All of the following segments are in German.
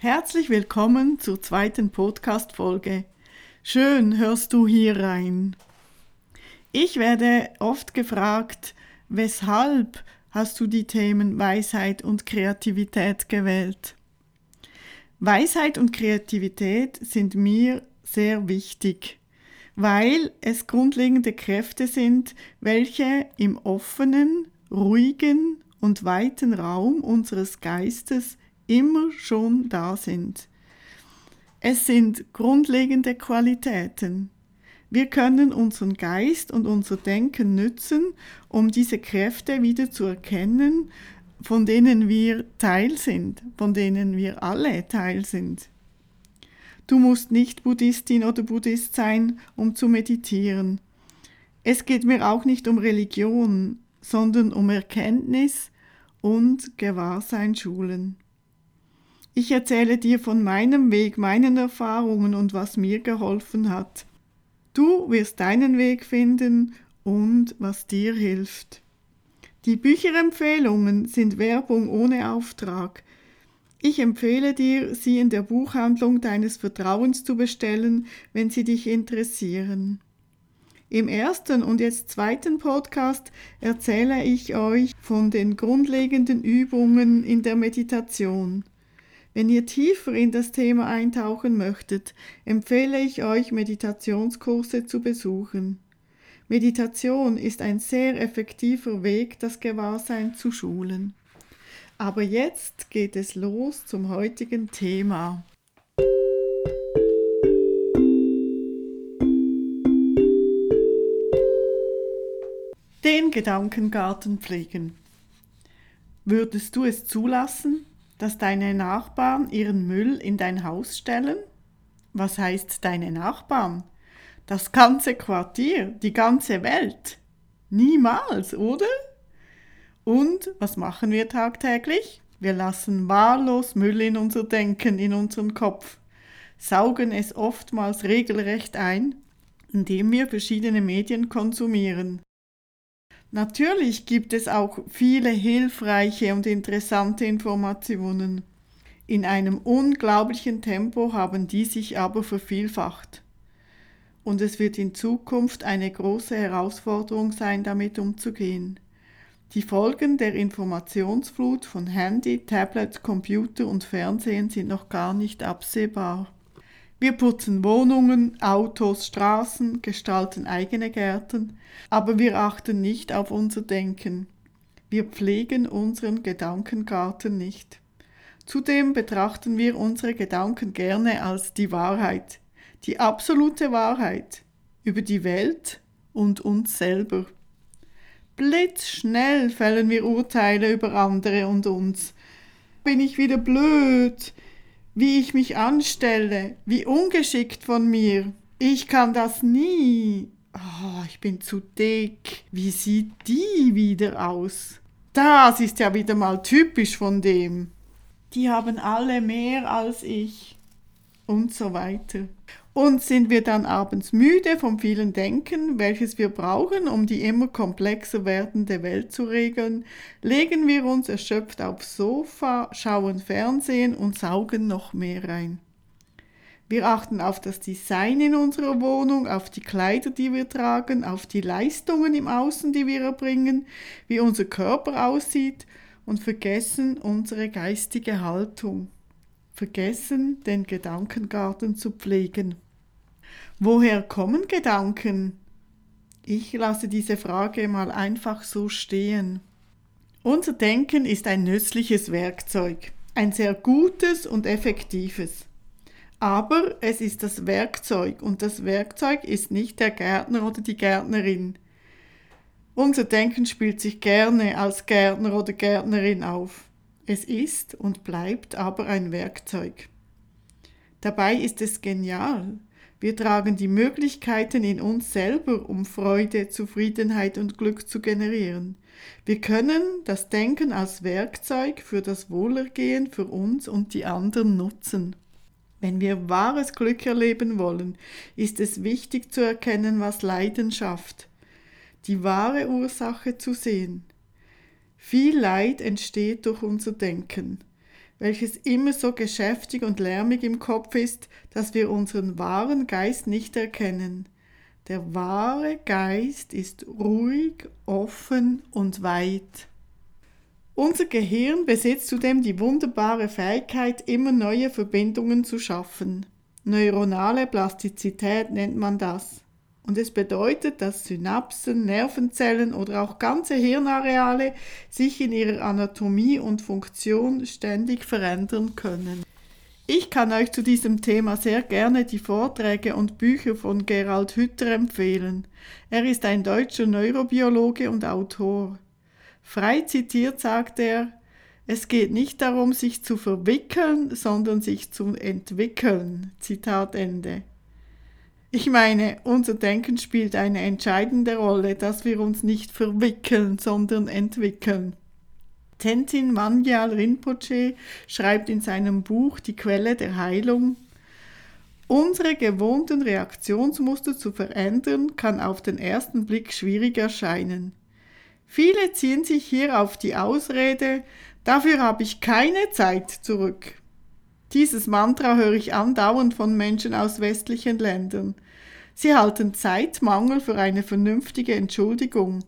Herzlich willkommen zur zweiten Podcast-Folge. Schön hörst du hier rein. Ich werde oft gefragt, weshalb hast du die Themen Weisheit und Kreativität gewählt? Weisheit und Kreativität sind mir sehr wichtig, weil es grundlegende Kräfte sind, welche im offenen, ruhigen und weiten Raum unseres Geistes immer schon da sind. Es sind grundlegende Qualitäten. Wir können unseren Geist und unser Denken nützen, um diese Kräfte wieder zu erkennen, von denen wir Teil sind, von denen wir alle Teil sind. Du musst nicht Buddhistin oder Buddhist sein, um zu meditieren. Es geht mir auch nicht um Religion, sondern um Erkenntnis und Gewahrsein schulen. Ich erzähle dir von meinem Weg, meinen Erfahrungen und was mir geholfen hat. Du wirst deinen Weg finden und was dir hilft. Die Bücherempfehlungen sind Werbung ohne Auftrag. Ich empfehle dir, sie in der Buchhandlung deines Vertrauens zu bestellen, wenn sie dich interessieren. Im ersten und jetzt zweiten Podcast erzähle ich euch von den grundlegenden Übungen in der Meditation. Wenn ihr tiefer in das Thema eintauchen möchtet, empfehle ich euch, Meditationskurse zu besuchen. Meditation ist ein sehr effektiver Weg, das Gewahrsein zu schulen. Aber jetzt geht es los zum heutigen Thema. Den Gedankengarten pflegen. Würdest du es zulassen, dass deine Nachbarn ihren Müll in dein Haus stellen? Was heißt deine Nachbarn? Das ganze Quartier, die ganze Welt. Niemals, oder? Und was machen wir tagtäglich? Wir lassen wahllos Müll in unser Denken, in unseren Kopf, saugen es oftmals regelrecht ein, indem wir verschiedene Medien konsumieren. Natürlich gibt es auch viele hilfreiche und interessante Informationen. In einem unglaublichen Tempo haben die sich aber vervielfacht. Und es wird in Zukunft eine große Herausforderung sein, damit umzugehen. Die Folgen der Informationsflut von Handy, Tablet, Computer und Fernsehen sind noch gar nicht absehbar. Wir putzen Wohnungen, Autos, Straßen, gestalten eigene Gärten, aber wir achten nicht auf unser Denken. Wir pflegen unseren Gedankengarten nicht. Zudem betrachten wir unsere Gedanken gerne als die Wahrheit, die absolute Wahrheit über die Welt und uns selber. Blitzschnell fällen wir Urteile über andere und uns. Bin ich wieder blöd? Wie ich mich anstelle, wie ungeschickt von mir. Ich kann das nie. Oh, ich bin zu dick. Wie sieht die wieder aus? Das ist ja wieder mal typisch von dem. Die haben alle mehr als ich. Und so weiter. Und sind wir dann abends müde vom vielen Denken, welches wir brauchen, um die immer komplexer werdende Welt zu regeln, legen wir uns erschöpft aufs Sofa, schauen Fernsehen und saugen noch mehr rein. Wir achten auf das Design in unserer Wohnung, auf die Kleider, die wir tragen, auf die Leistungen im Außen, die wir erbringen, wie unser Körper aussieht und vergessen unsere geistige Haltung, vergessen den Gedankengarten zu pflegen. Woher kommen Gedanken? Ich lasse diese Frage mal einfach so stehen. Unser Denken ist ein nützliches Werkzeug, ein sehr gutes und effektives. Aber es ist das Werkzeug und das Werkzeug ist nicht der Gärtner oder die Gärtnerin. Unser Denken spielt sich gerne als Gärtner oder Gärtnerin auf. Es ist und bleibt aber ein Werkzeug. Dabei ist es genial, wir tragen die Möglichkeiten in uns selber, um Freude, Zufriedenheit und Glück zu generieren. Wir können das Denken als Werkzeug für das Wohlergehen für uns und die anderen nutzen. Wenn wir wahres Glück erleben wollen, ist es wichtig zu erkennen, was Leiden schafft, die wahre Ursache zu sehen. Viel Leid entsteht durch unser Denken. Welches immer so geschäftig und lärmig im Kopf ist, dass wir unseren wahren Geist nicht erkennen. Der wahre Geist ist ruhig, offen und weit. Unser Gehirn besitzt zudem die wunderbare Fähigkeit, immer neue Verbindungen zu schaffen. Neuronale Plastizität nennt man das. Und es bedeutet, dass Synapsen, Nervenzellen oder auch ganze Hirnareale sich in ihrer Anatomie und Funktion ständig verändern können. Ich kann euch zu diesem Thema sehr gerne die Vorträge und Bücher von Gerald Hütter empfehlen. Er ist ein deutscher Neurobiologe und Autor. Frei zitiert sagt er, es geht nicht darum, sich zu verwickeln, sondern sich zu entwickeln. Zitat Ende. Ich meine, unser Denken spielt eine entscheidende Rolle, dass wir uns nicht verwickeln, sondern entwickeln. Tenzin Mangyal Rinpoche schreibt in seinem Buch Die Quelle der Heilung, Unsere gewohnten Reaktionsmuster zu verändern, kann auf den ersten Blick schwierig erscheinen. Viele ziehen sich hier auf die Ausrede, dafür habe ich keine Zeit zurück. Dieses Mantra höre ich andauernd von Menschen aus westlichen Ländern. Sie halten Zeitmangel für eine vernünftige Entschuldigung.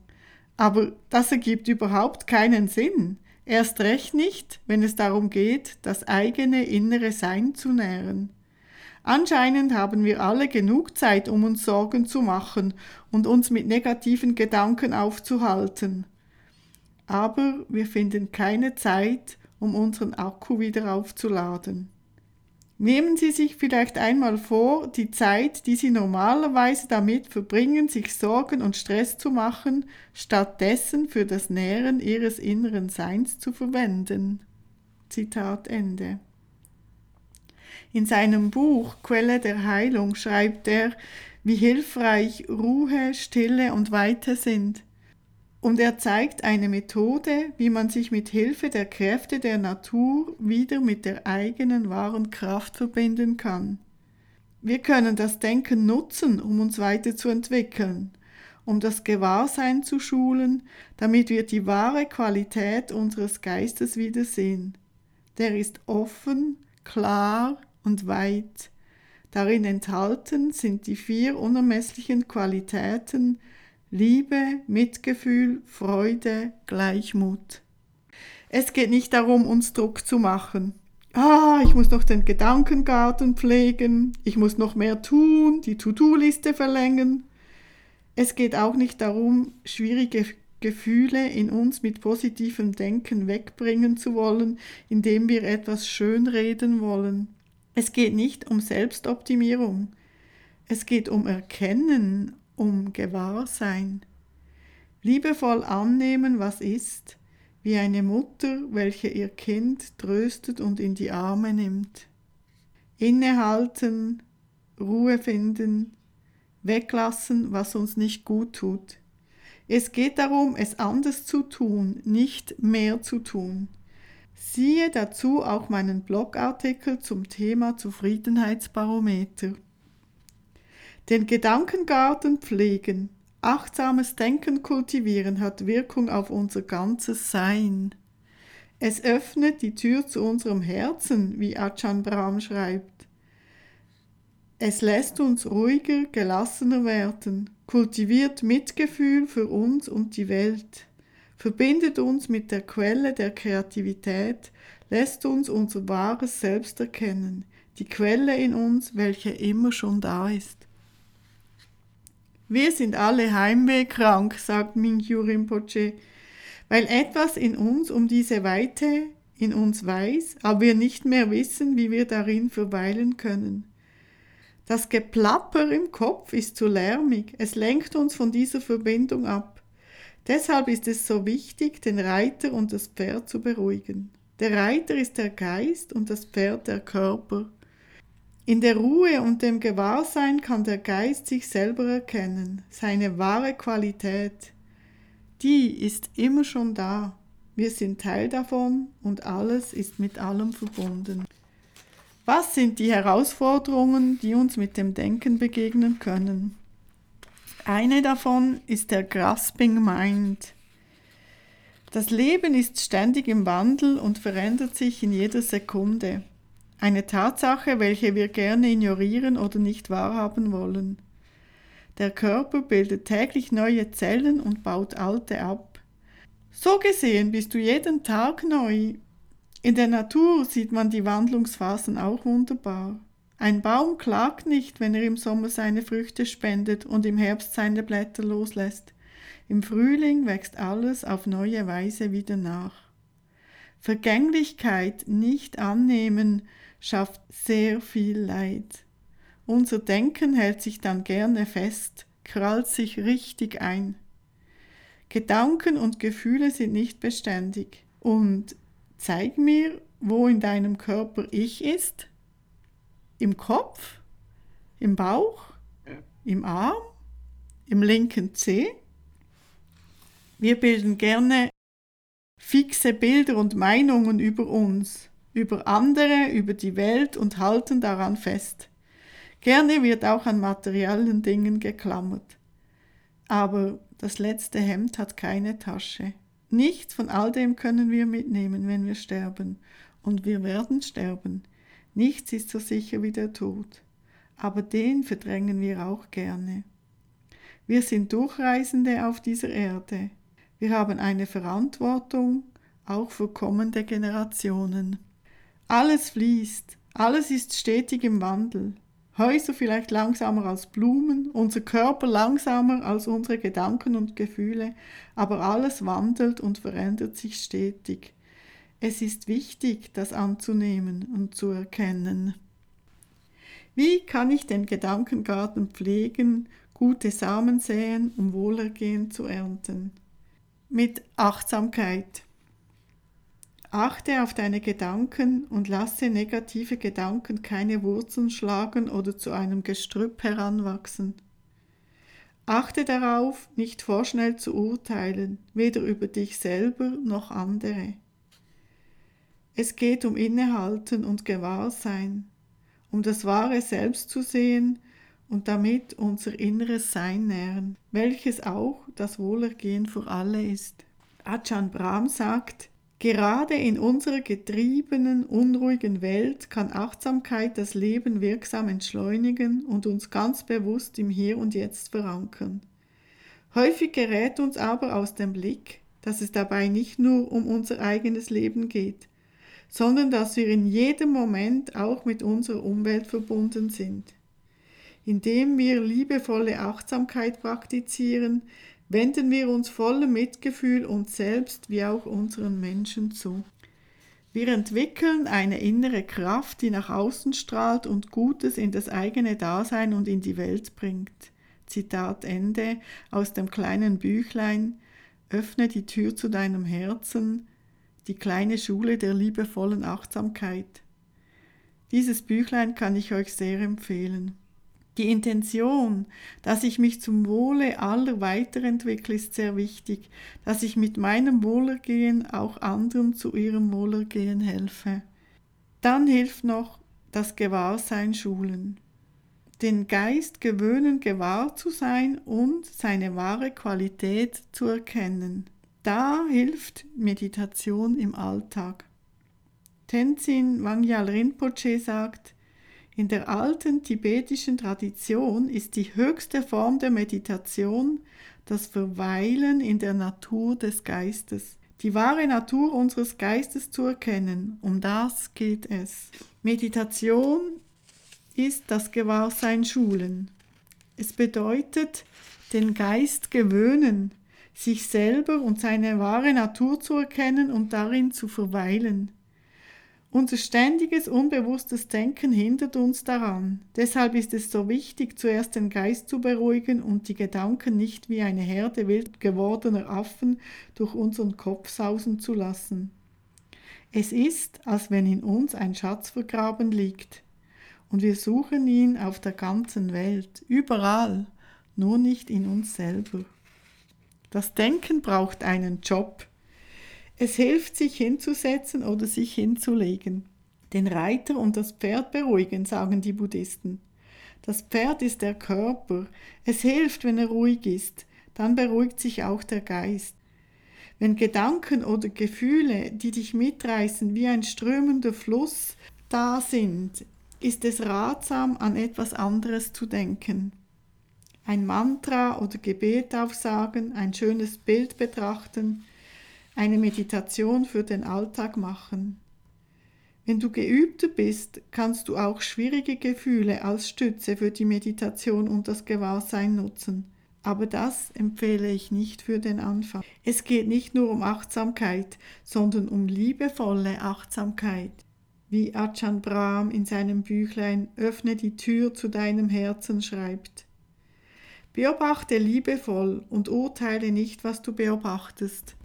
Aber das ergibt überhaupt keinen Sinn. Erst recht nicht, wenn es darum geht, das eigene innere Sein zu nähren. Anscheinend haben wir alle genug Zeit, um uns Sorgen zu machen und uns mit negativen Gedanken aufzuhalten. Aber wir finden keine Zeit, um unseren Akku wieder aufzuladen. Nehmen Sie sich vielleicht einmal vor, die Zeit, die Sie normalerweise damit verbringen, sich Sorgen und Stress zu machen, stattdessen für das Nähren Ihres inneren Seins zu verwenden. Zitat Ende. In seinem Buch Quelle der Heilung schreibt er, wie hilfreich Ruhe, Stille und Weite sind. Und er zeigt eine Methode, wie man sich mit Hilfe der Kräfte der Natur wieder mit der eigenen wahren Kraft verbinden kann. Wir können das Denken nutzen, um uns weiterzuentwickeln, um das Gewahrsein zu schulen, damit wir die wahre Qualität unseres Geistes wiedersehen. Der ist offen, klar und weit. Darin enthalten sind die vier unermesslichen Qualitäten, Liebe, Mitgefühl, Freude, Gleichmut. Es geht nicht darum, uns Druck zu machen. Ah, ich muss noch den Gedankengarten pflegen, ich muss noch mehr tun, die To-Do-Liste verlängern. Es geht auch nicht darum, schwierige Gefühle in uns mit positivem Denken wegbringen zu wollen, indem wir etwas schönreden wollen. Es geht nicht um Selbstoptimierung. Es geht um Erkennen, um Gewahrsein. Liebevoll annehmen, was ist, wie eine Mutter, welche ihr Kind tröstet und in die Arme nimmt. Innehalten, Ruhe finden, weglassen, was uns nicht gut tut. Es geht darum, es anders zu tun, nicht mehr zu tun. Siehe dazu auch meinen Blogartikel zum Thema Zufriedenheitsbarometer. Den Gedankengarten pflegen, achtsames Denken kultivieren hat Wirkung auf unser ganzes Sein. Es öffnet die Tür zu unserem Herzen, wie Ajahn Brahm schreibt. Es lässt uns ruhiger, gelassener werden, kultiviert Mitgefühl für uns und die Welt, verbindet uns mit der Quelle der Kreativität, lässt uns unser wahres Selbst erkennen, die Quelle in uns, welche immer schon da ist. Wir sind alle heimwehkrank, sagt Mingyu Rinpoche, weil etwas in uns um diese Weite in uns weiß, aber wir nicht mehr wissen, wie wir darin verweilen können. Das Geplapper im Kopf ist zu lärmig, es lenkt uns von dieser Verbindung ab. Deshalb ist es so wichtig, den Reiter und das Pferd zu beruhigen. Der Reiter ist der Geist und das Pferd der Körper. In der Ruhe und dem Gewahrsein kann der Geist sich selber erkennen, seine wahre Qualität. Die ist immer schon da. Wir sind Teil davon und alles ist mit allem verbunden. Was sind die Herausforderungen, die uns mit dem Denken begegnen können? Eine davon ist der Grasping Mind. Das Leben ist ständig im Wandel und verändert sich in jeder Sekunde. Eine Tatsache, welche wir gerne ignorieren oder nicht wahrhaben wollen. Der Körper bildet täglich neue Zellen und baut alte ab. So gesehen bist du jeden Tag neu. In der Natur sieht man die Wandlungsphasen auch wunderbar. Ein Baum klagt nicht, wenn er im Sommer seine Früchte spendet und im Herbst seine Blätter loslässt. Im Frühling wächst alles auf neue Weise wieder nach. Vergänglichkeit nicht annehmen schafft sehr viel Leid. Unser Denken hält sich dann gerne fest, krallt sich richtig ein. Gedanken und Gefühle sind nicht beständig. Und zeig mir, wo in deinem Körper Ich ist. Im Kopf, im Bauch, im Arm, im linken Zeh. Wir bilden gerne fixe Bilder und Meinungen über uns über andere, über die Welt und halten daran fest. Gerne wird auch an materiellen Dingen geklammert. Aber das letzte Hemd hat keine Tasche. Nichts von all dem können wir mitnehmen, wenn wir sterben. Und wir werden sterben. Nichts ist so sicher wie der Tod. Aber den verdrängen wir auch gerne. Wir sind Durchreisende auf dieser Erde. Wir haben eine Verantwortung, auch für kommende Generationen. Alles fließt, alles ist stetig im Wandel. Häuser vielleicht langsamer als Blumen, unser Körper langsamer als unsere Gedanken und Gefühle, aber alles wandelt und verändert sich stetig. Es ist wichtig, das anzunehmen und zu erkennen. Wie kann ich den Gedankengarten pflegen, gute Samen säen, um Wohlergehen zu ernten? Mit Achtsamkeit. Achte auf deine Gedanken und lasse negative Gedanken keine Wurzeln schlagen oder zu einem Gestrüpp heranwachsen. Achte darauf, nicht vorschnell zu urteilen, weder über dich selber noch andere. Es geht um Innehalten und Gewahrsein, um das wahre Selbst zu sehen und damit unser inneres Sein nähren, welches auch das Wohlergehen für alle ist. Ajahn Brahm sagt, Gerade in unserer getriebenen, unruhigen Welt kann Achtsamkeit das Leben wirksam entschleunigen und uns ganz bewusst im Hier und Jetzt verankern. Häufig gerät uns aber aus dem Blick, dass es dabei nicht nur um unser eigenes Leben geht, sondern dass wir in jedem Moment auch mit unserer Umwelt verbunden sind. Indem wir liebevolle Achtsamkeit praktizieren, wenden wir uns voller Mitgefühl uns selbst wie auch unseren Menschen zu. Wir entwickeln eine innere Kraft, die nach außen strahlt und Gutes in das eigene Dasein und in die Welt bringt. Zitat Ende aus dem kleinen Büchlein Öffne die Tür zu deinem Herzen, die kleine Schule der liebevollen Achtsamkeit. Dieses Büchlein kann ich euch sehr empfehlen. Die Intention, dass ich mich zum Wohle aller weiterentwickle, ist sehr wichtig, dass ich mit meinem Wohlergehen auch anderen zu ihrem Wohlergehen helfe. Dann hilft noch das Gewahrsein schulen. Den Geist gewöhnen, gewahr zu sein und seine wahre Qualität zu erkennen. Da hilft Meditation im Alltag. Tenzin Wangyal Rinpoche sagt, in der alten tibetischen Tradition ist die höchste Form der Meditation das Verweilen in der Natur des Geistes. Die wahre Natur unseres Geistes zu erkennen, um das geht es. Meditation ist das Gewahrsein schulen. Es bedeutet, den Geist gewöhnen, sich selber und seine wahre Natur zu erkennen und darin zu verweilen. Unser ständiges, unbewusstes Denken hindert uns daran. Deshalb ist es so wichtig, zuerst den Geist zu beruhigen und die Gedanken nicht wie eine Herde wild gewordener Affen durch unseren Kopf sausen zu lassen. Es ist, als wenn in uns ein Schatz vergraben liegt, und wir suchen ihn auf der ganzen Welt, überall, nur nicht in uns selber. Das Denken braucht einen Job, es hilft, sich hinzusetzen oder sich hinzulegen. Den Reiter und das Pferd beruhigen, sagen die Buddhisten. Das Pferd ist der Körper. Es hilft, wenn er ruhig ist. Dann beruhigt sich auch der Geist. Wenn Gedanken oder Gefühle, die dich mitreißen, wie ein strömender Fluss da sind, ist es ratsam, an etwas anderes zu denken. Ein Mantra oder Gebet aufsagen, ein schönes Bild betrachten, eine Meditation für den Alltag machen. Wenn du geübter bist, kannst du auch schwierige Gefühle als Stütze für die Meditation und das Gewahrsein nutzen. Aber das empfehle ich nicht für den Anfang. Es geht nicht nur um Achtsamkeit, sondern um liebevolle Achtsamkeit. Wie Ajahn Brahm in seinem Büchlein Öffne die Tür zu deinem Herzen schreibt. Beobachte liebevoll und urteile nicht, was du beobachtest.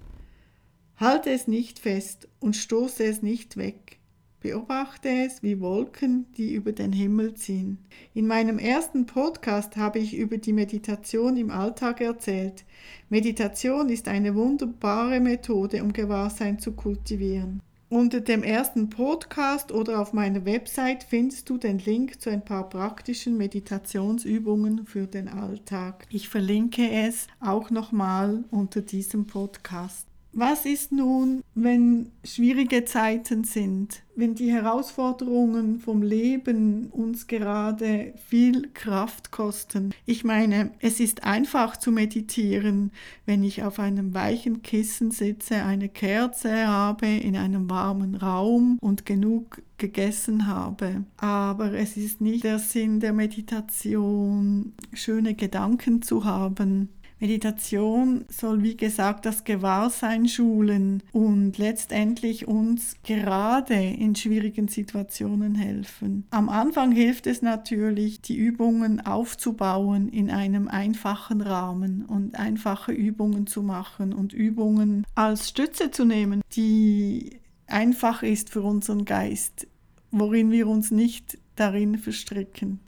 Halte es nicht fest und stoße es nicht weg. Beobachte es wie Wolken, die über den Himmel ziehen. In meinem ersten Podcast habe ich über die Meditation im Alltag erzählt. Meditation ist eine wunderbare Methode, um Gewahrsein zu kultivieren. Unter dem ersten Podcast oder auf meiner Website findest du den Link zu ein paar praktischen Meditationsübungen für den Alltag. Ich verlinke es auch nochmal unter diesem Podcast. Was ist nun, wenn schwierige Zeiten sind, wenn die Herausforderungen vom Leben uns gerade viel Kraft kosten? Ich meine, es ist einfach zu meditieren, wenn ich auf einem weichen Kissen sitze, eine Kerze habe, in einem warmen Raum und genug gegessen habe. Aber es ist nicht der Sinn der Meditation, schöne Gedanken zu haben, Meditation soll, wie gesagt, das Gewahrsein schulen und letztendlich uns gerade in schwierigen Situationen helfen. Am Anfang hilft es natürlich, die Übungen aufzubauen in einem einfachen Rahmen und einfache Übungen zu machen und Übungen als Stütze zu nehmen, die einfach ist für unseren Geist, worin wir uns nicht darin verstricken.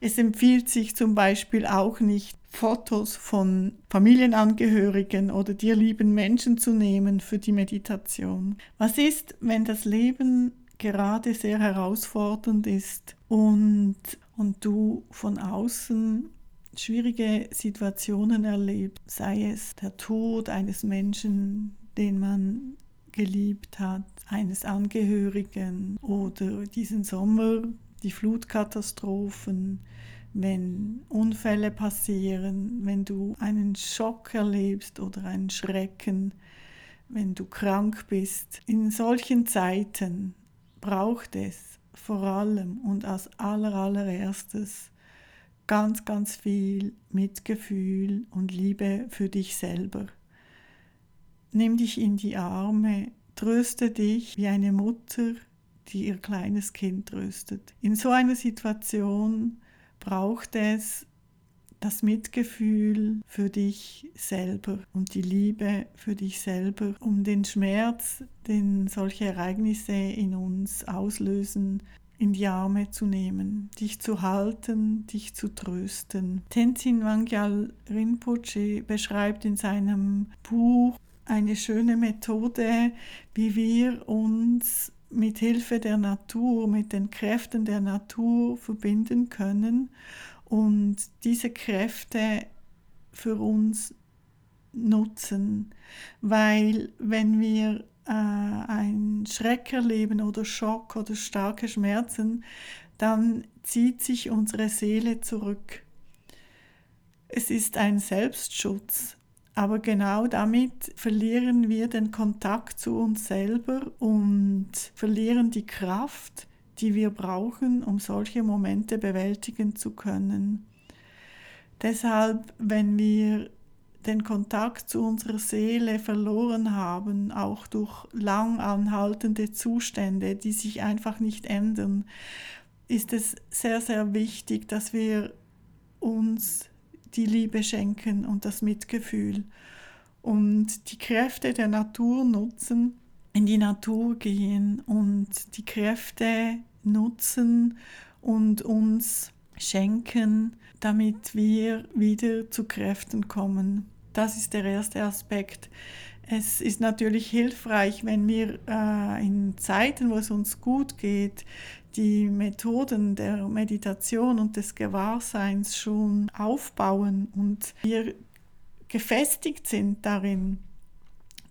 Es empfiehlt sich zum Beispiel auch nicht, Fotos von Familienangehörigen oder dir lieben Menschen zu nehmen für die Meditation. Was ist, wenn das Leben gerade sehr herausfordernd ist und, und du von außen schwierige Situationen erlebst, sei es der Tod eines Menschen, den man geliebt hat, eines Angehörigen oder diesen Sommer die Flutkatastrophen, wenn Unfälle passieren, wenn du einen Schock erlebst oder einen Schrecken, wenn du krank bist. In solchen Zeiten braucht es vor allem und als allerallererstes ganz, ganz viel Mitgefühl und Liebe für dich selber. Nimm dich in die Arme, tröste dich wie eine Mutter, die ihr kleines Kind tröstet. In so einer Situation braucht es das Mitgefühl für dich selber und die Liebe für dich selber, um den Schmerz, den solche Ereignisse in uns auslösen, in die Arme zu nehmen, dich zu halten, dich zu trösten. Tenzin Wangyal Rinpoche beschreibt in seinem Buch eine schöne Methode, wie wir uns mit Hilfe der Natur, mit den Kräften der Natur verbinden können und diese Kräfte für uns nutzen, weil wenn wir äh, einen Schreck erleben oder Schock oder starke Schmerzen, dann zieht sich unsere Seele zurück. Es ist ein Selbstschutz, aber genau damit verlieren wir den Kontakt zu uns selber und verlieren die Kraft, die wir brauchen, um solche Momente bewältigen zu können. Deshalb, wenn wir den Kontakt zu unserer Seele verloren haben, auch durch lang anhaltende Zustände, die sich einfach nicht ändern, ist es sehr, sehr wichtig, dass wir uns die Liebe schenken und das Mitgefühl und die Kräfte der Natur nutzen, in die Natur gehen und die Kräfte nutzen und uns schenken, damit wir wieder zu Kräften kommen. Das ist der erste Aspekt. Es ist natürlich hilfreich, wenn wir äh, in Zeiten, wo es uns gut geht, die Methoden der Meditation und des Gewahrseins schon aufbauen und wir gefestigt sind darin,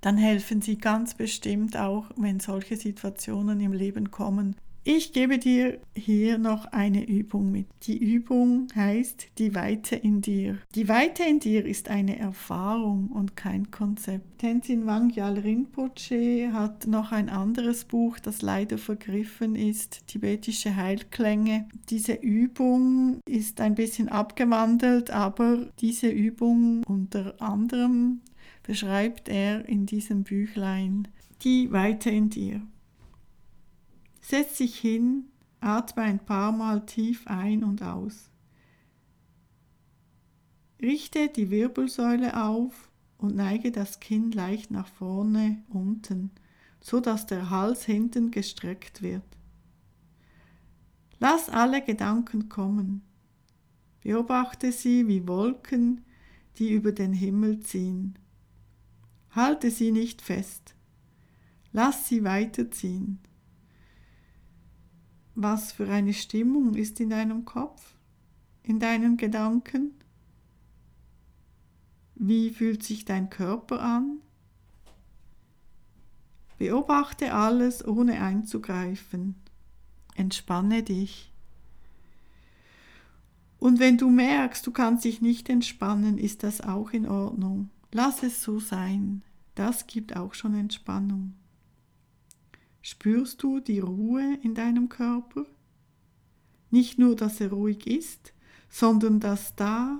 dann helfen sie ganz bestimmt auch, wenn solche Situationen im Leben kommen, ich gebe dir hier noch eine Übung mit. Die Übung heißt die Weite in dir. Die Weite in dir ist eine Erfahrung und kein Konzept. Tenzin Wangyal Rinpoche hat noch ein anderes Buch, das leider vergriffen ist, Tibetische Heilklänge. Diese Übung ist ein bisschen abgewandelt, aber diese Übung unter anderem beschreibt er in diesem Büchlein. Die Weite in dir. Setz dich hin, atme ein paar Mal tief ein und aus. Richte die Wirbelsäule auf und neige das Kinn leicht nach vorne unten, so dass der Hals hinten gestreckt wird. Lass alle Gedanken kommen. Beobachte sie wie Wolken, die über den Himmel ziehen. Halte sie nicht fest. Lass sie weiterziehen. Was für eine Stimmung ist in deinem Kopf, in deinen Gedanken? Wie fühlt sich dein Körper an? Beobachte alles ohne einzugreifen. Entspanne dich. Und wenn du merkst, du kannst dich nicht entspannen, ist das auch in Ordnung. Lass es so sein. Das gibt auch schon Entspannung. Spürst du die Ruhe in deinem Körper? Nicht nur, dass er ruhig ist, sondern dass da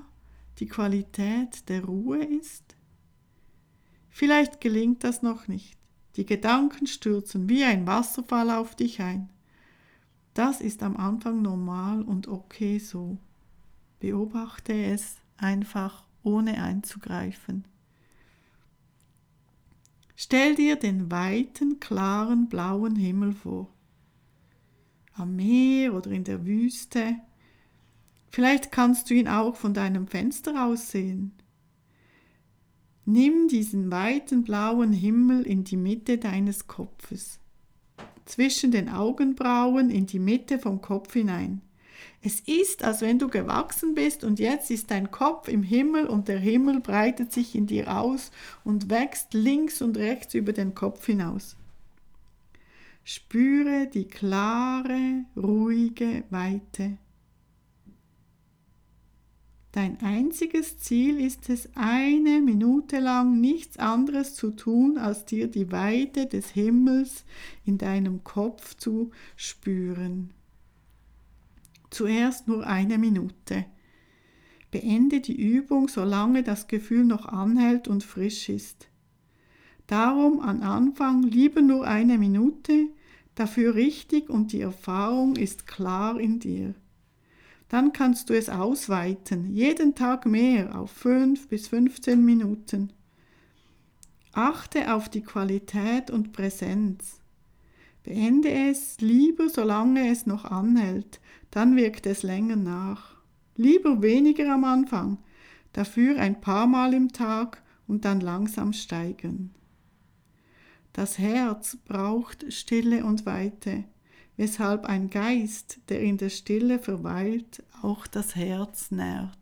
die Qualität der Ruhe ist? Vielleicht gelingt das noch nicht. Die Gedanken stürzen wie ein Wasserfall auf dich ein. Das ist am Anfang normal und okay so. Beobachte es einfach ohne einzugreifen. Stell dir den weiten, klaren, blauen Himmel vor. Am Meer oder in der Wüste. Vielleicht kannst du ihn auch von deinem Fenster aus sehen. Nimm diesen weiten blauen Himmel in die Mitte deines Kopfes, zwischen den Augenbrauen in die Mitte vom Kopf hinein. Es ist, als wenn du gewachsen bist und jetzt ist dein Kopf im Himmel und der Himmel breitet sich in dir aus und wächst links und rechts über den Kopf hinaus. Spüre die klare, ruhige Weite. Dein einziges Ziel ist es, eine Minute lang nichts anderes zu tun, als dir die Weite des Himmels in deinem Kopf zu spüren. Zuerst nur eine Minute. Beende die Übung, solange das Gefühl noch anhält und frisch ist. Darum an Anfang lieber nur eine Minute, dafür richtig und die Erfahrung ist klar in dir. Dann kannst du es ausweiten, jeden Tag mehr auf 5 bis 15 Minuten. Achte auf die Qualität und Präsenz. Beende es lieber, solange es noch anhält, dann wirkt es länger nach. Lieber weniger am Anfang, dafür ein paar Mal im Tag und dann langsam steigern. Das Herz braucht Stille und Weite, weshalb ein Geist, der in der Stille verweilt, auch das Herz nährt.